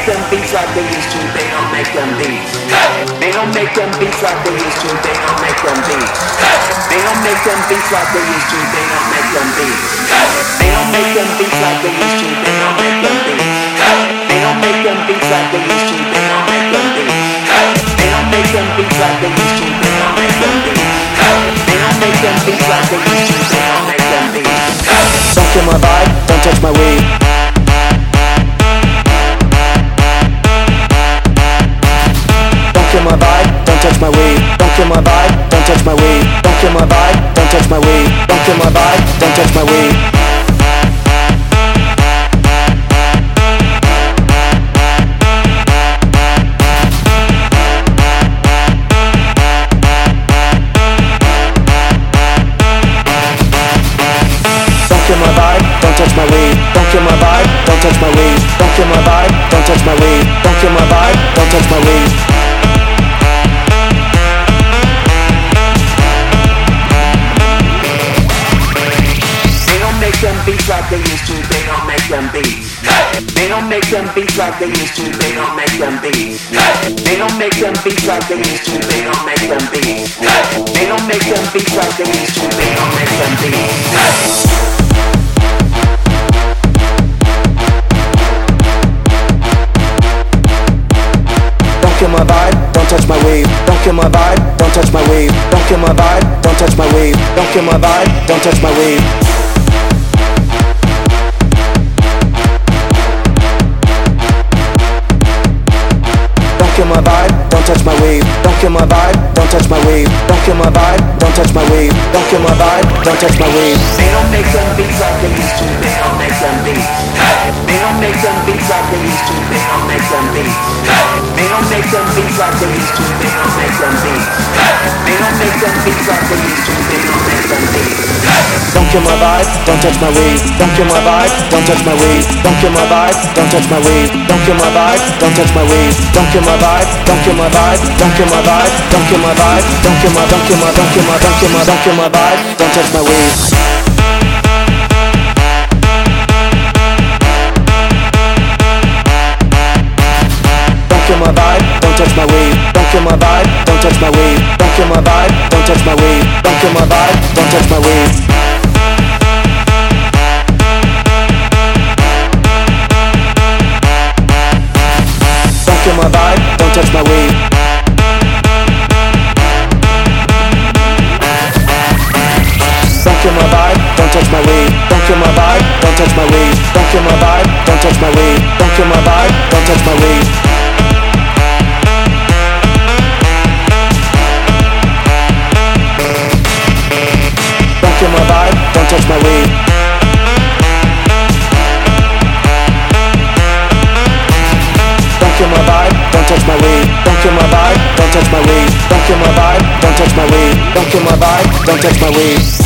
make them beats like they used to, they don't make them beats. They don't make them beats like they used to, they don't make them beats. They don't make them beats like they used to, they don't make them beats. They don't make them beats like they used to, they don't make them beats. They don't make them beats like they used to, they don't make them beats. They don't make them beats like they used to, they don't make them beats. They don't make them beats like they used to, they don't make them beats. Don't kill my vibe, don't touch my weed. My vibe, don't touch my weed. Don't kill my vibe, don't touch my weed. Don't kill my vibe, don't touch my weed. Don't kill my vibe, don't touch my weed. Don't kill my vibe, don't touch my weed. Don't kill my vibe, don't touch my weed. Don't kill my vibe, don't touch my weed. Don't kill my vibe, beats like they used to, they don't make them beats. They don't make them beats like they used to, they don't make them beats. They don't make them beats like they used to, they don't make them beats. They don't make them beats like they used to, they don't make them beats. Don't kill my vibe, don't touch my weed. Don't kill my vibe, don't touch my weed. Don't kill my vibe, don't touch my weed. Don't kill my vibe, don't touch my weed. Kill my vibe, don't touch my weed. Don't kill my vibe, don't touch my weed. Don't kill my vibe, don't touch my weed. They don't make them beats like they used to, they don't make them beats. They don't make them beats like they used to, they don't make them beats. They don't make them beats like they used to, they don't make them beats. They don't make them beats like they used to, they don't make them beats. Don't kill my vibe, don't touch my weed. Don't kill my vibe, don't touch my weed. Don't kill my vibe, don't touch my weed. Don't kill my vibe, don't touch my weed. Don't kill my vibe, don't kill my vibe. Don't kill my vibe, don't kill my vibe. Don't kill my, don't kill my, don't kill my, don't kill my, don't kill my vibe. Don't touch my weed. Don't kill my vibe, don't touch my weed. Don't kill my vibe, don't touch my weed. Don't kill my vibe, don't touch my weed. Don't kill my vibe, don't touch my weed. Vibe, don't touch kill my vibe, don't touch my weed. Don't kill my vibe, don't touch my weed. Don't kill my vibe, don't touch my weed.